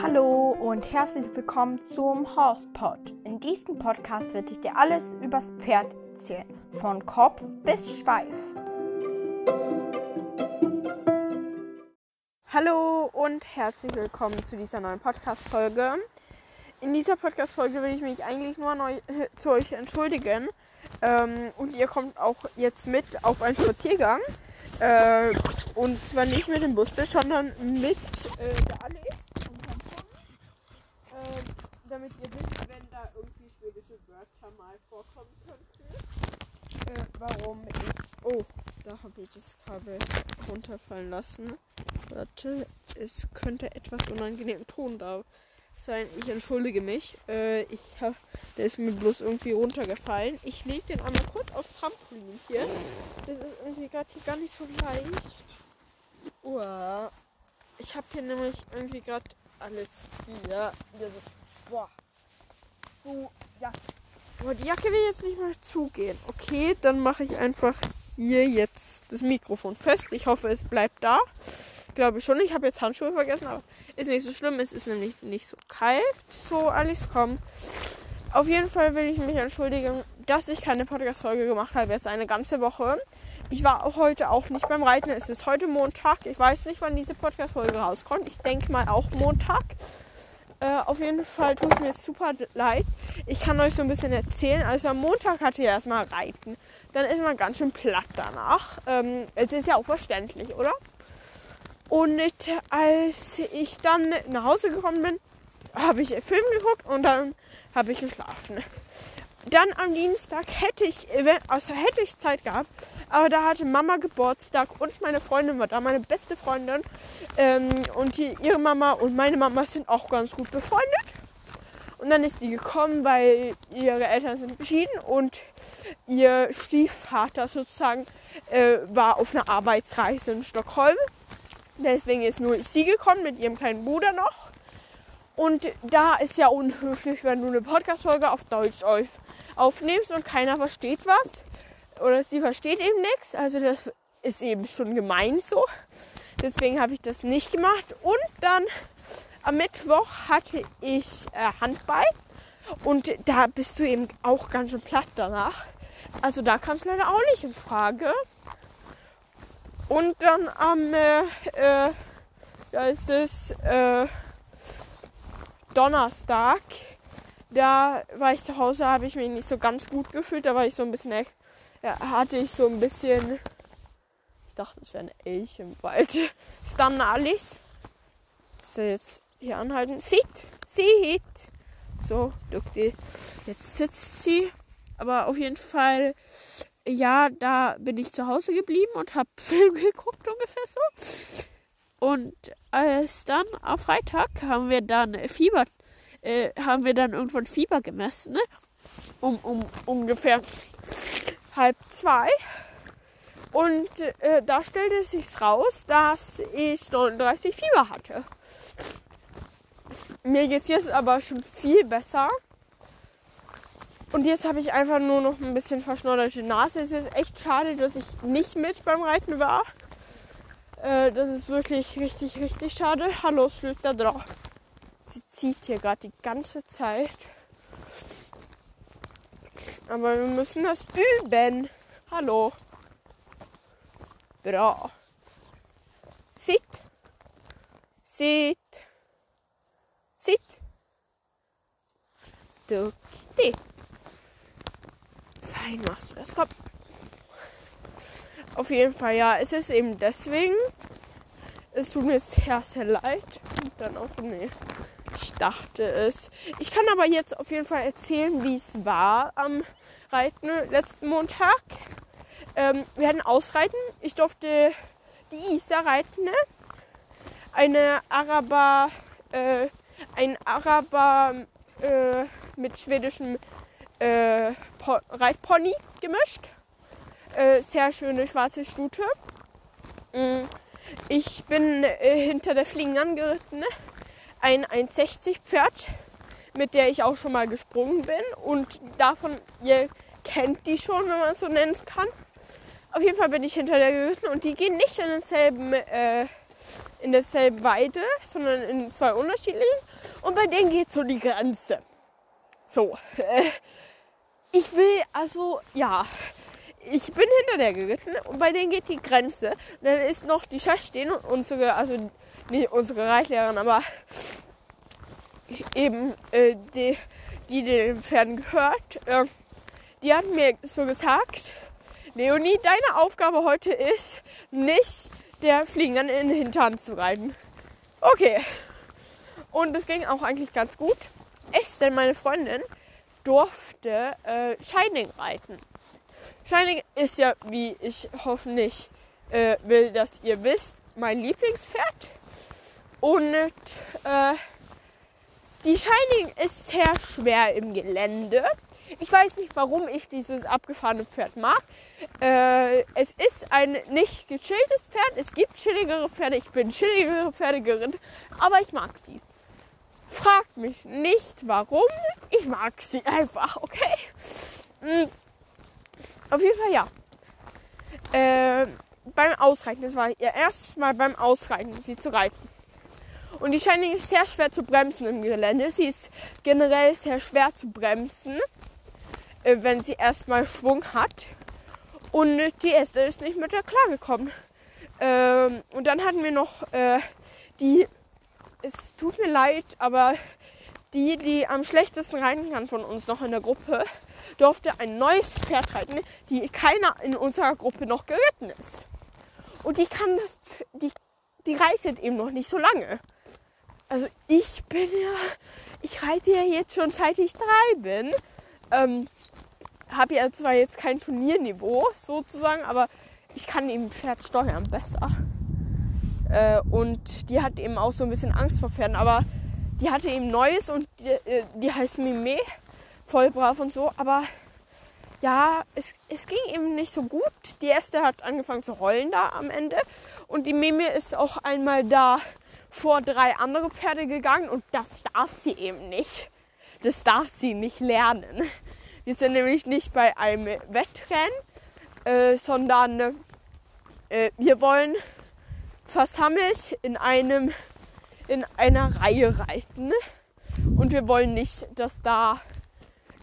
Hallo und herzlich willkommen zum Horsepod. In diesem Podcast werde ich dir alles übers Pferd erzählen, von Kopf bis Schweif. Hallo und herzlich willkommen zu dieser neuen Podcast-Folge. In dieser Podcast-Folge will ich mich eigentlich nur neu, äh, zu euch entschuldigen. Ähm, und ihr kommt auch jetzt mit auf einen Spaziergang. Äh, und zwar nicht mit dem Bus, sondern mit äh, der Allee äh, damit ihr wisst, wenn da irgendwie schwedische Wörter mal vorkommen könnten. Äh, warum ich. Oh, da habe ich das Kabel runterfallen lassen. Warte, es könnte etwas unangenehm Ton da sein. Ich entschuldige mich. Äh, ich hab, der ist mir bloß irgendwie runtergefallen. Ich lege den einmal kurz aufs Trampolin hier. Das ist irgendwie gerade hier gar nicht so leicht. Uah. Ich habe hier nämlich irgendwie gerade alles hier. hier. Boah. So, ja. Boah, die Jacke will jetzt nicht mehr zugehen. Okay, dann mache ich einfach hier jetzt das Mikrofon fest. Ich hoffe, es bleibt da. Glaube ich schon. Ich habe jetzt Handschuhe vergessen, aber ist nicht so schlimm. Es ist nämlich nicht so kalt. So, alles kommt. Auf jeden Fall will ich mich entschuldigen, dass ich keine Podcast-Folge gemacht habe. Jetzt eine ganze Woche. Ich war heute auch nicht beim Reiten. Es ist heute Montag. Ich weiß nicht, wann diese Podcast-Folge rauskommt. Ich denke mal auch Montag. Äh, auf jeden Fall tut es mir super leid. Ich kann euch so ein bisschen erzählen. Also am Montag hatte ich erstmal Reiten. Dann ist man ganz schön platt danach. Ähm, es ist ja auch verständlich, oder? Und als ich dann nach Hause gekommen bin, habe ich Film geguckt und dann habe ich geschlafen. Dann am Dienstag hätte ich, also hätte ich Zeit gehabt, aber da hatte Mama Geburtstag und meine Freundin war da, meine beste Freundin. Ähm, und die, ihre Mama und meine Mama sind auch ganz gut befreundet. Und dann ist die gekommen, weil ihre Eltern sind geschieden und ihr Stiefvater sozusagen äh, war auf einer Arbeitsreise in Stockholm. Deswegen ist nur sie gekommen mit ihrem kleinen Bruder noch. Und da ist ja unhöflich, wenn du eine Podcast-Folge auf Deutsch aufnimmst und keiner versteht was. Oder sie versteht eben nichts. Also das ist eben schon gemein so. Deswegen habe ich das nicht gemacht. Und dann am Mittwoch hatte ich äh, Handball. Und da bist du eben auch ganz schön platt danach. Also da kam es leider auch nicht in Frage. Und dann am, äh, äh, da ist es äh, Donnerstag, da war ich zu Hause, habe ich mich nicht so ganz gut gefühlt. Da war ich so ein bisschen, ja, hatte ich so ein bisschen, ich dachte, es wäre ein Elch im Wald. Ist dann alles. So, jetzt hier anhalten. Sieht, sieht. So, Dukti. Jetzt sitzt sie. Aber auf jeden Fall ja, da bin ich zu Hause geblieben und habe Film geguckt ungefähr so. Und als dann am Freitag haben wir dann Fieber, äh, haben wir dann irgendwann Fieber gemessen, ne? Um, um ungefähr halb zwei. Und äh, da stellte es sich raus, dass ich 39 Fieber hatte. Mir geht es jetzt aber schon viel besser. Und jetzt habe ich einfach nur noch ein bisschen verschnodderte Nase. Es ist echt schade, dass ich nicht mit beim Reiten war. Äh, das ist wirklich richtig, richtig schade. Hallo, Schlüter drauf. Sie zieht hier gerade die ganze Zeit. Aber wir müssen das üben. Hallo. Bra. Sitt. Sitt. Sitt. Duktig fein machst du das. Komm. Auf jeden Fall, ja, es ist eben deswegen. Es tut mir sehr, sehr leid. Und dann auch, nee, ich dachte es. Ich kann aber jetzt auf jeden Fall erzählen, wie es war am Reiten letzten Montag. Ähm, wir hatten Ausreiten. Ich durfte die Isa reiten. Ne? Eine Araber, äh, ein Araber äh, mit schwedischem äh, Reitpony gemischt. Äh, sehr schöne schwarze Stute. Mm. Ich bin äh, hinter der Fliegen angeritten. Ne? Ein 1,60 Pferd, mit der ich auch schon mal gesprungen bin. Und davon, ihr kennt die schon, wenn man es so nennen kann. Auf jeden Fall bin ich hinter der geritten und die gehen nicht in denselben, äh, in derselben Weide, sondern in zwei unterschiedlichen. Und bei denen geht so die Grenze. So. Äh, ich will, also, ja. Ich bin hinter der geritten und bei denen geht die Grenze. Und dann ist noch die Chef stehen und unsere, also nicht unsere Reitlehrerin, aber eben äh, die, die den Pferden gehört, äh, die hat mir so gesagt, Leonie, deine Aufgabe heute ist, nicht der Fliegern in den Hintern zu reiten. Okay. Und es ging auch eigentlich ganz gut. Denn meine Freundin, durfte äh, Shining reiten. Shining ist ja, wie ich hoffentlich äh, will, dass ihr wisst, mein Lieblingspferd. Und äh, die Shining ist sehr schwer im Gelände. Ich weiß nicht, warum ich dieses abgefahrene Pferd mag. Äh, es ist ein nicht gechilltes Pferd. Es gibt chilligere Pferde. Ich bin chilligere Pferde geritten. Aber ich mag sie. Fragt mich nicht warum. Ich mag sie einfach, okay? Mhm. Auf jeden Fall ja. Äh, beim Ausreiten, das war ihr erstes Mal beim Ausreiten, sie zu reiten. Und die Shining ist sehr schwer zu bremsen im Gelände. Sie ist generell sehr schwer zu bremsen, äh, wenn sie erstmal Schwung hat. Und die erste ist nicht mit der klargekommen. Ähm, und dann hatten wir noch äh, die, es tut mir leid, aber die, die am schlechtesten reiten kann von uns noch in der Gruppe, durfte ein neues Pferd reiten, die keiner in unserer Gruppe noch geritten ist. Und die kann das, die, die reitet eben noch nicht so lange. Also ich bin ja, ich reite ja jetzt schon seit ich drei bin. Ähm, habe ja zwar jetzt kein Turnierniveau sozusagen, aber ich kann eben Pferd steuern besser. Äh, und die hat eben auch so ein bisschen Angst vor Pferden, aber die hatte eben Neues und die, äh, die heißt Mime, voll brav und so, aber ja, es, es ging eben nicht so gut. Die erste hat angefangen zu heulen da am Ende und die Mime ist auch einmal da vor drei andere Pferde gegangen und das darf sie eben nicht. Das darf sie nicht lernen. Wir sind nämlich nicht bei einem Wettrennen, äh, sondern äh, wir wollen versammelt in einem in einer Reihe reiten und wir wollen nicht, dass da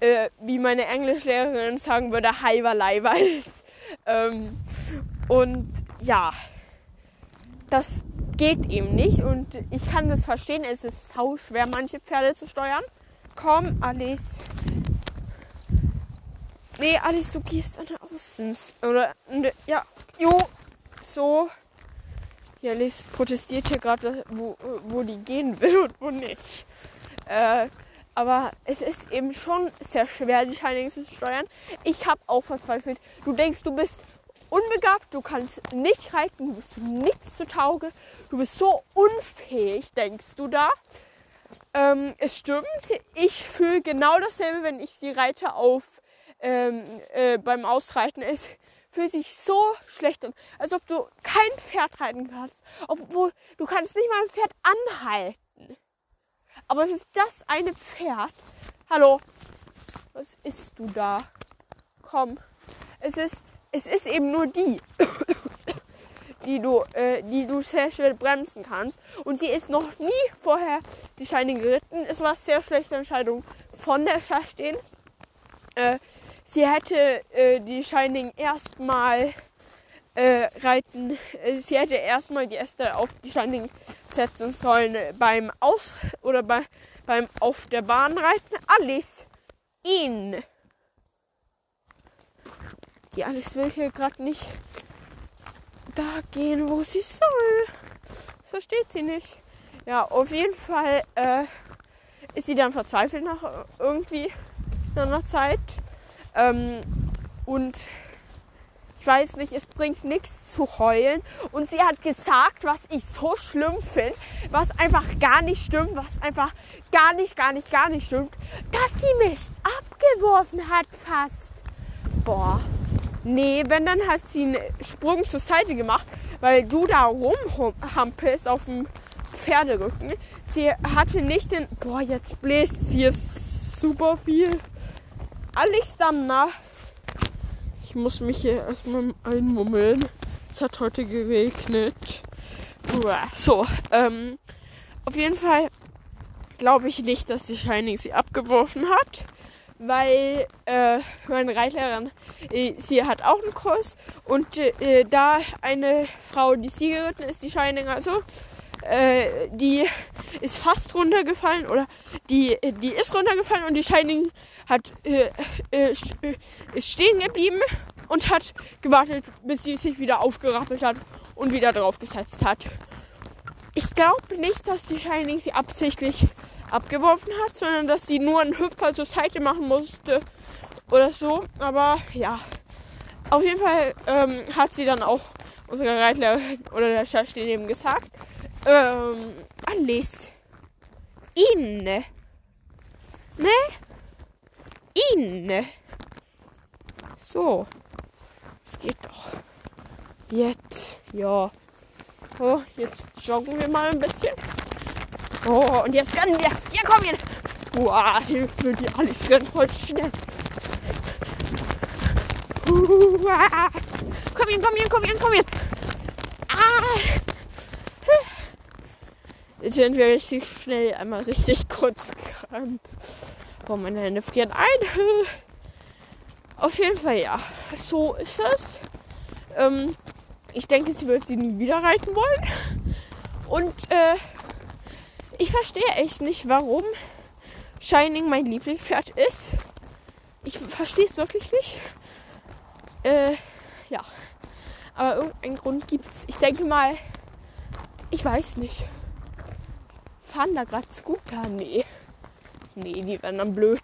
äh, wie meine Englischlehrerin sagen würde, Heiverleiber ist. Ähm, und ja, das geht eben nicht und ich kann das verstehen. Es ist sau schwer, manche Pferde zu steuern. Komm, Alice. Nee, Alice, du gehst an der Außens. Oder, ja, jo, so. Ja, Alice protestiert hier gerade, wo, wo die gehen will und wo nicht. Äh, aber es ist eben schon sehr schwer, die Shining zu steuern. Ich habe auch verzweifelt. Du denkst, du bist unbegabt, du kannst nicht reiten, du bist nichts zu Tauge, du bist so unfähig, denkst du da. Ähm, es stimmt, ich fühle genau dasselbe, wenn ich sie reite auf ähm, äh, beim Ausreiten. Es fühlt sich so schlecht an, als ob du kein Pferd reiten kannst, obwohl du kannst nicht mal ein Pferd anhalten. Aber es ist das eine Pferd. Hallo, was isst du da? Komm, es ist es ist eben nur die, die du, äh, die du sehr schnell bremsen kannst. Und sie ist noch nie vorher die Shining geritten. Es war eine sehr schlechte Entscheidung von der Schachstehen. Äh, sie hätte äh, die Shining erstmal äh, reiten, äh, sie hätte erstmal die Äste auf die Shining setzen sollen beim Aus oder bei, beim auf der Bahn reiten. Alles in die Alice will hier gerade nicht da gehen, wo sie soll. Das versteht sie nicht. Ja, auf jeden Fall äh, ist sie dann verzweifelt nach irgendwie einer Zeit. Ähm, und ich weiß nicht, es bringt nichts zu heulen. Und sie hat gesagt, was ich so schlimm finde, was einfach gar nicht stimmt, was einfach gar nicht, gar nicht, gar nicht stimmt, dass sie mich abgeworfen hat fast. Boah. Nee, wenn dann hat sie einen Sprung zur Seite gemacht, weil du da rumhampelst auf dem Pferderücken. Sie hatte nicht den. Boah, jetzt bläst sie super viel. Nach. Ich muss mich hier erstmal einmummeln. Es hat heute geregnet. So, ähm, auf jeden Fall glaube ich nicht, dass die Shining sie abgeworfen hat, weil äh, meine Reitlerin, äh, sie hat auch einen Kurs und äh, da eine Frau, die sie geritten ist, die Shining also, äh, die ist fast runtergefallen oder die, die ist runtergefallen und die Shining hat, äh, äh, ist stehen geblieben und hat gewartet, bis sie sich wieder aufgerappelt hat und wieder draufgesetzt hat. Ich glaube nicht, dass die Shining sie absichtlich abgeworfen hat, sondern dass sie nur einen Hüpfer zur Seite machen musste oder so. Aber ja, auf jeden Fall ähm, hat sie dann auch unsere Reitlerin oder der Chefstein eben gesagt, ähm, Alice, inne, ne? Inne. So, es geht doch. Jetzt, ja. Oh, jetzt joggen wir mal ein bisschen. Oh, und jetzt rennen wir. Hier, komm hier. Boah, Hilfe, die alles rennt voll schnell. Uah. Komm hier, komm hier, komm hier, komm hier. Jetzt sind wir richtig schnell einmal richtig kurz gerannt. Boah, meine Hände frieren ein. Auf jeden Fall, ja. So ist es. Ähm, ich denke, sie wird sie nie wieder reiten wollen. Und äh, ich verstehe echt nicht, warum Shining mein Lieblingspferd ist. Ich verstehe es wirklich nicht. Äh, ja. Aber irgendeinen Grund gibt's. Ich denke mal, ich weiß nicht. Fahren da gerade Scooter? Nee. Nee, die werden dann blöd.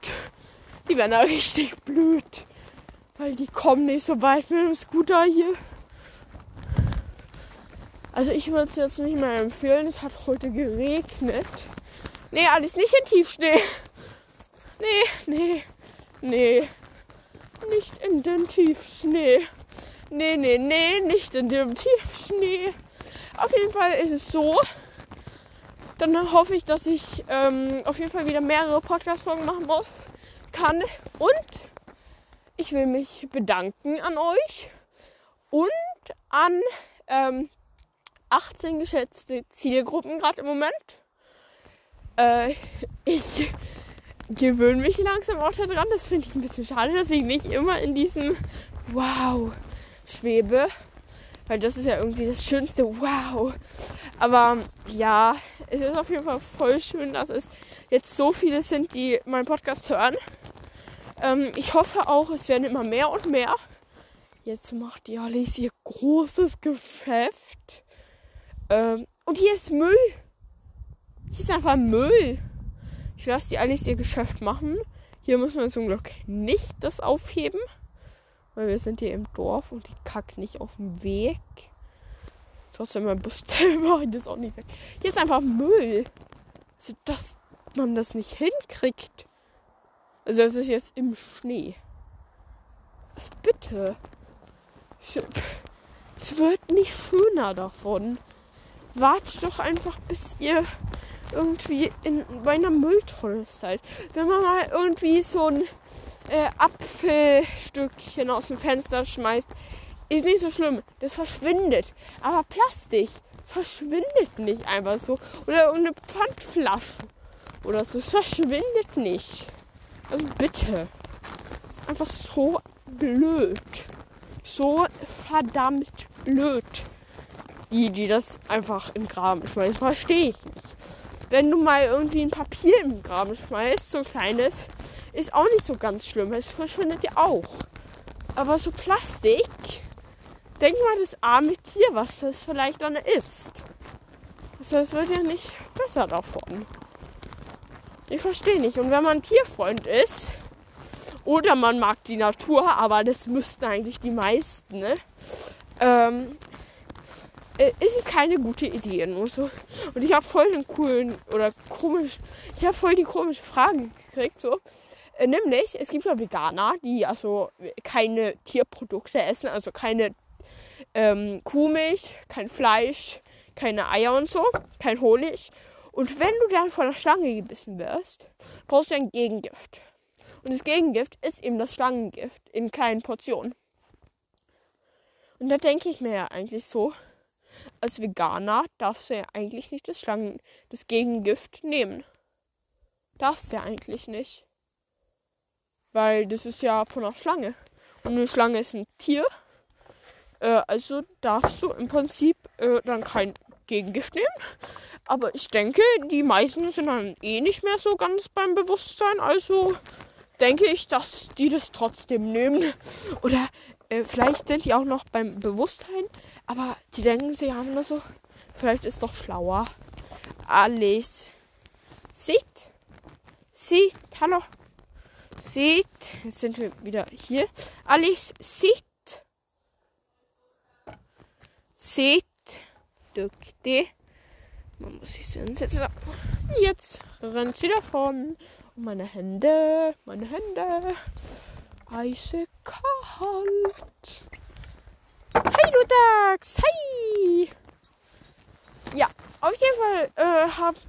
Die werden da richtig blöd. Weil die kommen nicht so weit mit dem Scooter hier. Also ich würde es jetzt nicht mehr empfehlen. Es hat heute geregnet. Nee, alles nicht in Tiefschnee. Nee, nee, nee. Nicht in den Tiefschnee. Nee, nee, nee, nicht in dem Tiefschnee. Auf jeden Fall ist es so. Dann hoffe ich, dass ich ähm, auf jeden Fall wieder mehrere Podcast-Folgen machen muss, kann. Und ich will mich bedanken an euch und an ähm, 18 geschätzte Zielgruppen gerade im Moment. Äh, ich gewöhne mich langsam auch daran. Das finde ich ein bisschen schade, dass ich nicht immer in diesem Wow schwebe. Weil das ist ja irgendwie das schönste Wow. Aber ja, es ist auf jeden Fall voll schön, dass es jetzt so viele sind, die meinen Podcast hören. Ähm, ich hoffe auch, es werden immer mehr und mehr. Jetzt macht die Alice ihr großes Geschäft. Ähm, und hier ist Müll. Hier ist einfach Müll. Ich lasse die Alice ihr Geschäft machen. Hier müssen wir zum Glück nicht das aufheben. Weil wir sind hier im Dorf und die kackt nicht auf dem Weg. Trotzdem mein Bus mache ich das auch nicht weg. Hier ist einfach Müll. Also, dass man das nicht hinkriegt. Also es ist jetzt im Schnee. Was bitte? Es wird nicht schöner davon wartet doch einfach, bis ihr irgendwie in, bei einer Mülltonne seid. Wenn man mal irgendwie so ein äh, Apfelstückchen aus dem Fenster schmeißt, ist nicht so schlimm. Das verschwindet. Aber Plastik verschwindet nicht einfach so. Oder eine Pfandflasche oder so. Es verschwindet nicht. Also bitte. Das ist einfach so blöd. So verdammt blöd die, die das einfach im Graben schmeißen. Verstehe ich nicht. Wenn du mal irgendwie ein Papier im Graben schmeißt, so kleines, ist auch nicht so ganz schlimm. Es verschwindet ja auch. Aber so Plastik, denk mal das arme Tier, was das vielleicht dann ist. Also es wird ja nicht besser davon. Ich verstehe nicht. Und wenn man Tierfreund ist, oder man mag die Natur, aber das müssten eigentlich die meisten, ne? Ähm, äh, ist es keine gute Idee. Nur so. Und ich habe voll den coolen oder komisch, ich habe voll die komische Frage gekriegt. So. Äh, nämlich, es gibt ja Veganer, die also keine Tierprodukte essen, also keine ähm, Kuhmilch, kein Fleisch, keine Eier und so, kein Honig. Und wenn du dann von der Schlange gebissen wirst, brauchst du ein Gegengift. Und das Gegengift ist eben das Schlangengift in kleinen Portionen. Und da denke ich mir ja eigentlich so, als Veganer darfst du ja eigentlich nicht das Schlangen, das Gegengift nehmen. Darfst du ja eigentlich nicht. Weil das ist ja von einer Schlange. Und eine Schlange ist ein Tier. Äh, also darfst du im Prinzip äh, dann kein Gegengift nehmen. Aber ich denke, die meisten sind dann eh nicht mehr so ganz beim Bewusstsein. Also denke ich, dass die das trotzdem nehmen. Oder äh, vielleicht sind die auch noch beim Bewusstsein. Aber die denken, sie haben nur so. Vielleicht ist doch schlauer. Alles. Sieht. Sieht. Hallo. Sieht. Jetzt sind wir wieder hier. Alice sieht. Sieht. Dukte. Man muss sich hinsetzen. Jetzt rennt sie davon. Und meine Hände. Meine Hände. Eise kalt. Hi, du Dax. Hi. Ja, auf jeden Fall äh, habt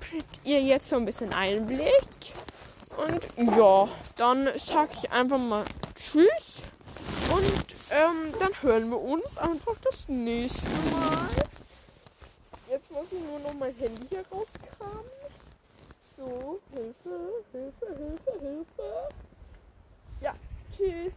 ihr jetzt so ein bisschen Einblick. Und ja, dann sag ich einfach mal Tschüss. Und ähm, dann hören wir uns einfach das nächste Mal. Jetzt muss ich nur noch mein Handy hier rauskramen. So, Hilfe, Hilfe, Hilfe, Hilfe. Ja, tschüss.